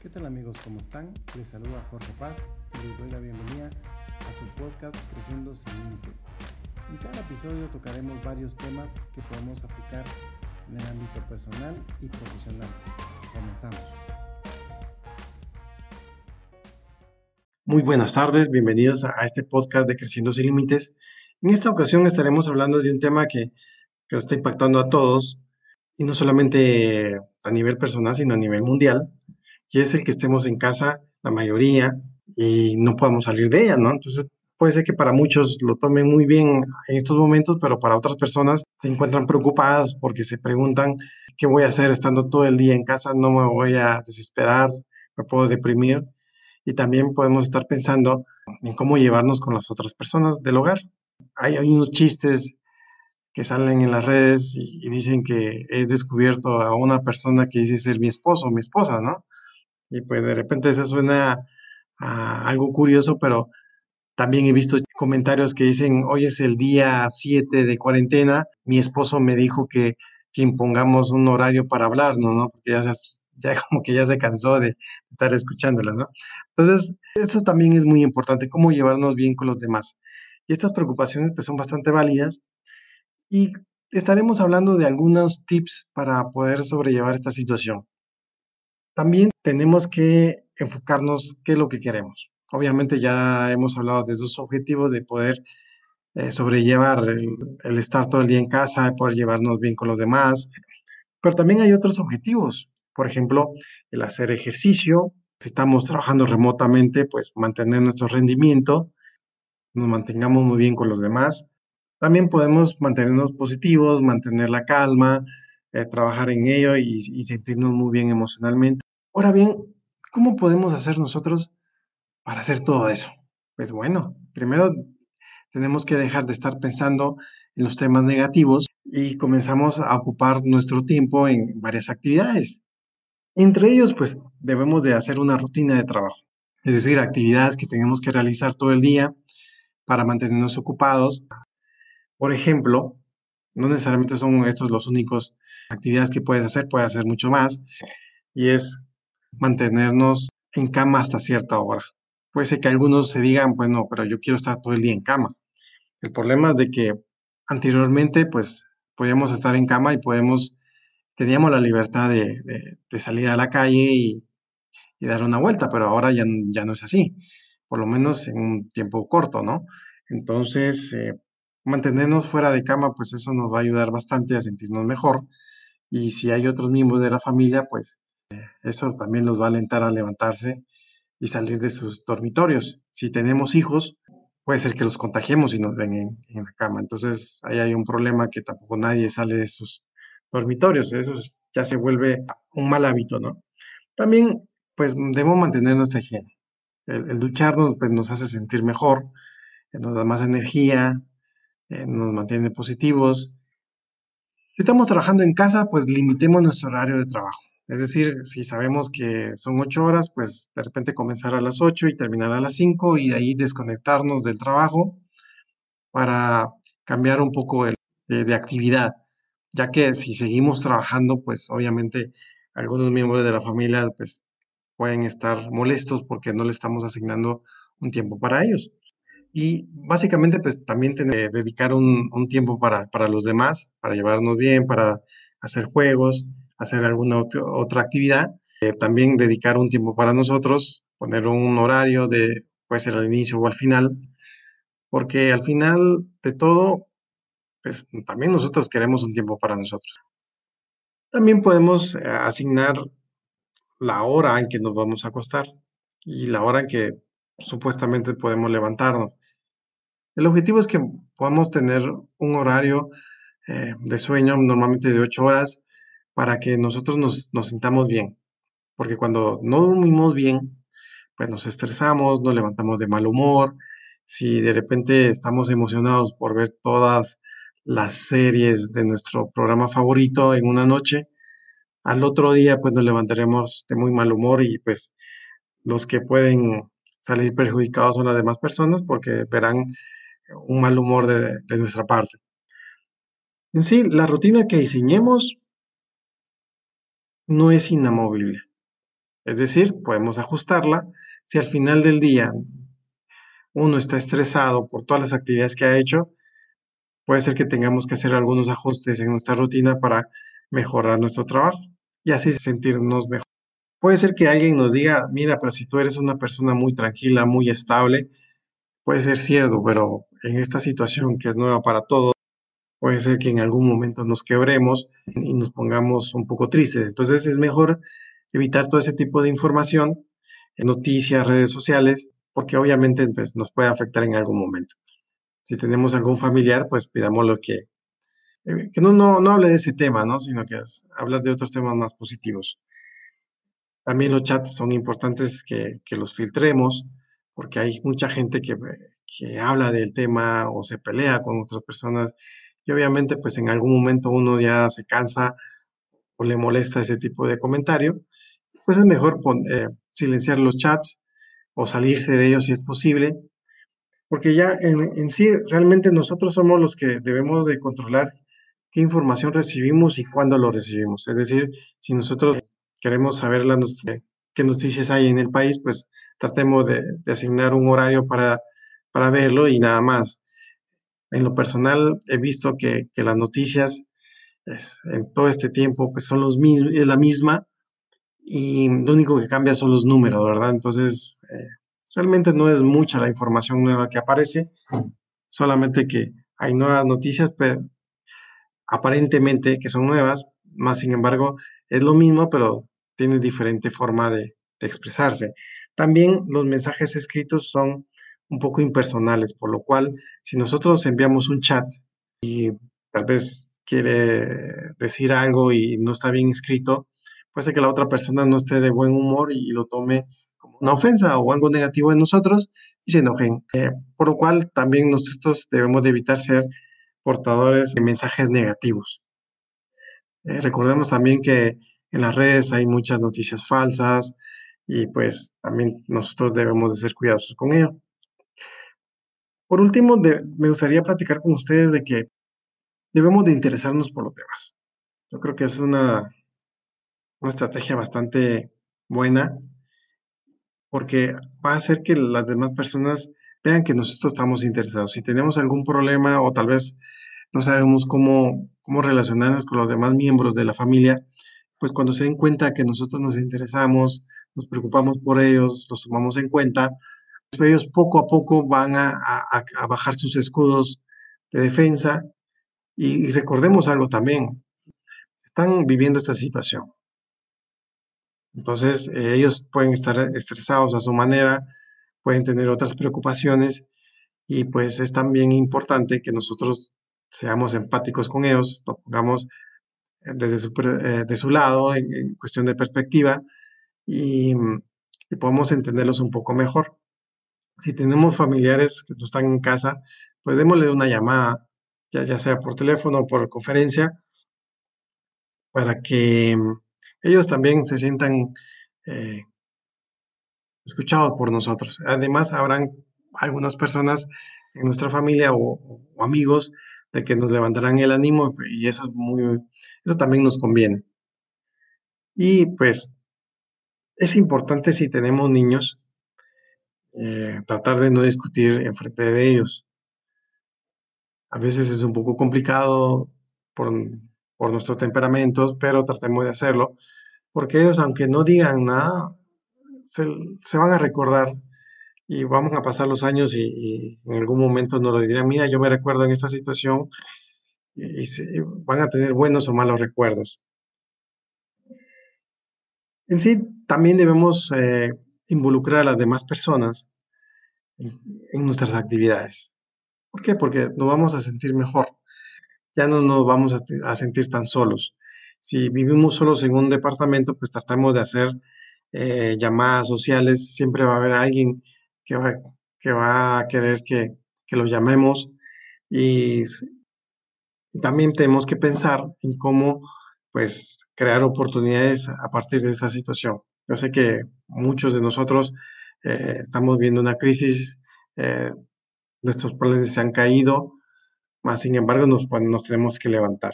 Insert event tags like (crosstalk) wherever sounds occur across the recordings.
¿Qué tal amigos? ¿Cómo están? Les saluda Jorge Paz y les doy la bienvenida a su podcast Creciendo sin Límites. En cada episodio tocaremos varios temas que podemos aplicar en el ámbito personal y profesional. Comenzamos. Muy buenas tardes, bienvenidos a este podcast de Creciendo sin Límites. En esta ocasión estaremos hablando de un tema que, que nos está impactando a todos, y no solamente a nivel personal, sino a nivel mundial, y es el que estemos en casa la mayoría y no podamos salir de ella, ¿no? Entonces puede ser que para muchos lo tomen muy bien en estos momentos, pero para otras personas se encuentran preocupadas porque se preguntan qué voy a hacer estando todo el día en casa, no me voy a desesperar, me puedo deprimir y también podemos estar pensando en cómo llevarnos con las otras personas del hogar. Hay, hay unos chistes que salen en las redes y, dicen que he descubierto a una persona que dice ser mi esposo o mi esposa, ¿no? Y pues de repente eso suena a algo curioso, pero también he visto comentarios que dicen, hoy es el día 7 de cuarentena, mi esposo me dijo que, que impongamos un horario para hablarnos, ¿no? Porque ya, se, ya (laughs) como que ya se cansó de estar escuchándolas, ¿no? Entonces, eso también es muy importante, cómo llevarnos bien con los demás. Y estas preocupaciones pues son bastante válidas y estaremos hablando de algunos tips para poder sobrellevar esta situación. También tenemos que enfocarnos qué es lo que queremos. Obviamente ya hemos hablado de esos objetivos de poder eh, sobrellevar el, estar todo el día en casa, poder llevarnos bien con los demás, pero también hay otros objetivos. Por ejemplo, el hacer ejercicio. Si estamos trabajando remotamente, pues mantener nuestro rendimiento, nos mantengamos muy bien con los demás. También podemos mantenernos positivos, mantener la calma, eh, trabajar en ello y sentirnos muy bien emocionalmente. Ahora bien, ¿cómo podemos hacer nosotros para hacer todo eso? Pues bueno, primero tenemos que dejar de estar pensando en los temas negativos y comenzamos a ocupar nuestro tiempo en varias actividades. Entre ellos, pues debemos de hacer una rutina de trabajo, es decir, actividades que tenemos que realizar todo el día para mantenernos ocupados. Por ejemplo, no necesariamente son estos los únicos actividades que puedes hacer, puedes hacer mucho más, y es mantenernos en cama hasta cierta hora. Puede ser que algunos se digan, bueno, pero yo quiero estar todo el día en cama. El problema es de que anteriormente, pues, podíamos estar en cama y podemos, teníamos la libertad de, salir a la calle y, y, dar una vuelta, pero ahora ya, ya no es así, por lo menos en un tiempo corto, ¿no? Entonces, eh, mantenernos fuera de cama, pues eso nos va a ayudar bastante a sentirnos mejor. Y si hay otros miembros de la familia, pues eso también los va a alentar a levantarse y salir de sus dormitorios. Si tenemos hijos, puede ser que los contagiemos y nos ven en, la cama. Entonces, ahí hay un problema que tampoco nadie sale de sus dormitorios. Eso ya se vuelve un mal hábito, ¿no? También, pues, debemos mantener nuestra higiene. El, ducharnos pues, nos hace sentir mejor, nos da más energía, eh, nos mantiene positivos. Si estamos trabajando en casa, pues limitemos nuestro horario de trabajo. Es decir, si sabemos que son ocho horas, pues de repente comenzar a las ocho y terminar a las cinco y ahí desconectarnos del trabajo para cambiar un poco el, de, de, actividad, ya que si seguimos trabajando, pues obviamente algunos miembros de la familia pues pueden estar molestos porque no le estamos asignando un tiempo para ellos. Y básicamente pues también tener, dedicar un, un tiempo para, para los demás, para llevarnos bien, para hacer juegos, hacer alguna otra actividad, eh, también dedicar un tiempo para nosotros, poner un horario de, puede ser al inicio o al final, porque al final de todo, pues también nosotros queremos un tiempo para nosotros. También podemos eh, asignar la hora en que nos vamos a acostar y la hora en que supuestamente podemos levantarnos. El objetivo es que podamos tener un horario eh, de sueño normalmente de 8 horas para que nosotros nos, nos sintamos bien. Porque cuando no dormimos bien, pues nos estresamos, nos levantamos de mal humor. Si de repente estamos emocionados por ver todas las series de nuestro programa favorito en una noche, al otro día pues nos levantaremos de muy mal humor y pues los que pueden salir perjudicados son las demás personas porque verán un mal humor de, de nuestra parte. En sí, la rutina que diseñemos no es inamovible. Es decir, podemos ajustarla si al final del día uno está estresado por todas las actividades que ha hecho, puede ser que tengamos que hacer algunos ajustes en nuestra rutina para mejorar nuestro trabajo y así sentirnos mejor. Puede ser que alguien nos diga, mira, pero si tú eres una persona muy tranquila, muy estable, puede ser cierto, pero en esta situación que es nueva para todos, puede ser que en algún momento nos quebremos y nos pongamos un poco tristes. Entonces es mejor evitar todo ese tipo de información, noticias, redes sociales, porque obviamente pues, nos puede afectar en algún momento. Si tenemos algún familiar, pues pidámoslo que, eh, que no, no, no hable de ese tema, ¿no? sino que es, hablar de otros temas más positivos. También los chats son importantes que, que los filtremos, porque hay mucha gente que, que habla del tema o se pelea con otras personas y obviamente pues en algún momento uno ya se cansa o le molesta ese tipo de comentario, pues es mejor eh, silenciar los chats o salirse de ellos si es posible, porque ya en, sí realmente nosotros somos los que debemos de controlar qué información recibimos y cuándo lo recibimos. Es decir, si nosotros queremos saber las, qué noticias hay en el país, pues tratemos de, de asignar un horario para, para verlo y nada más. En lo personal he visto que, las noticias en todo este tiempo pues son los mismos, es la misma y lo único que cambia son los números, ¿verdad? Entonces, eh, realmente no es mucha la información nueva que aparece, solamente que hay nuevas noticias, pero aparentemente que son nuevas, más sin embargo es lo mismo, pero tiene diferente forma de expresarse. También los mensajes escritos son un poco impersonales, por lo cual si nosotros enviamos un chat y tal vez quiere decir algo y no está bien escrito, puede ser que la otra persona no esté de buen humor y lo tome como una ofensa o algo negativo en nosotros y se enojen. Eh, por lo cual también nosotros debemos de evitar ser portadores de mensajes negativos. Eh, recordemos también que en las redes hay muchas noticias falsas y pues también nosotros debemos de ser cuidadosos con ello. Por último, me gustaría platicar con ustedes de que debemos de interesarnos por los temas. Yo creo que es una, una estrategia bastante buena porque va a hacer que las demás personas vean que nosotros estamos interesados. Si tenemos algún problema o tal vez no sabemos cómo, cómo relacionarnos con los demás miembros de la familia, pues cuando se den cuenta que nosotros nos interesamos, nos preocupamos por ellos, los tomamos en cuenta, ellos poco a poco van a, bajar sus escudos de defensa y, recordemos algo también, están viviendo esta situación. Entonces, eh, ellos pueden estar estresados a su manera, pueden tener otras preocupaciones y pues es también importante que nosotros seamos empáticos con ellos, nos pongamos desde su, eh, de su lado en, cuestión de perspectiva y, y podemos entenderlos un poco mejor. Si tenemos familiares que están en casa, pues démosle una llamada, ya, ya sea por teléfono o por conferencia, para que ellos también se sientan eh, escuchados por nosotros. Además, habrán algunas personas en nuestra familia o, o, amigos de que nos levantarán el ánimo y eso es muy, eso también nos conviene. Y pues es importante si tenemos niños eh, tratar de no discutir en frente de ellos. A veces es un poco complicado por, por nuestros temperamentos, pero tratemos de hacerlo, porque ellos, aunque no digan nada, se, se van a recordar y vamos a pasar los años y, en algún momento nos lo dirán, mira, yo me recuerdo en esta situación y, y van a tener buenos o malos recuerdos. En sí, también debemos eh, involucrar a las demás personas en, nuestras actividades. ¿Por qué? Porque nos vamos a sentir mejor. Ya no nos vamos a, a, sentir tan solos. Si vivimos solos en un departamento, pues tratamos de hacer eh, llamadas sociales. Siempre va a haber alguien que va, que va a querer que, que lo llamemos. Y, y también tenemos que pensar en cómo, pues, crear oportunidades a partir de esta situación. Yo sé que muchos de nosotros eh, estamos viendo una crisis, eh, nuestros planes se han caído, más sin embargo nos, nos tenemos que levantar.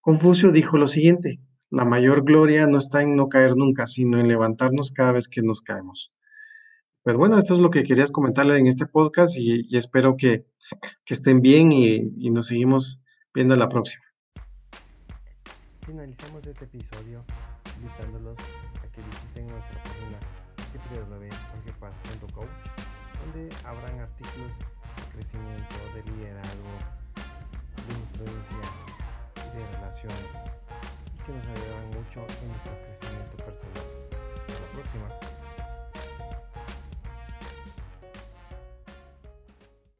Confucio dijo lo siguiente, la mayor gloria no está en no caer nunca, sino en levantarnos cada vez que nos caemos. Pues bueno, esto es lo que querías comentarle en este podcast y, espero que, estén bien y, nos seguimos viendo la próxima. Finalizamos este episodio invitándolos a que visiten nuestra página www.jorgepaz.coach donde habrán artículos de crecimiento, de liderazgo, de influencia y de relaciones que nos ayudarán mucho en nuestro crecimiento personal. Hasta la próxima.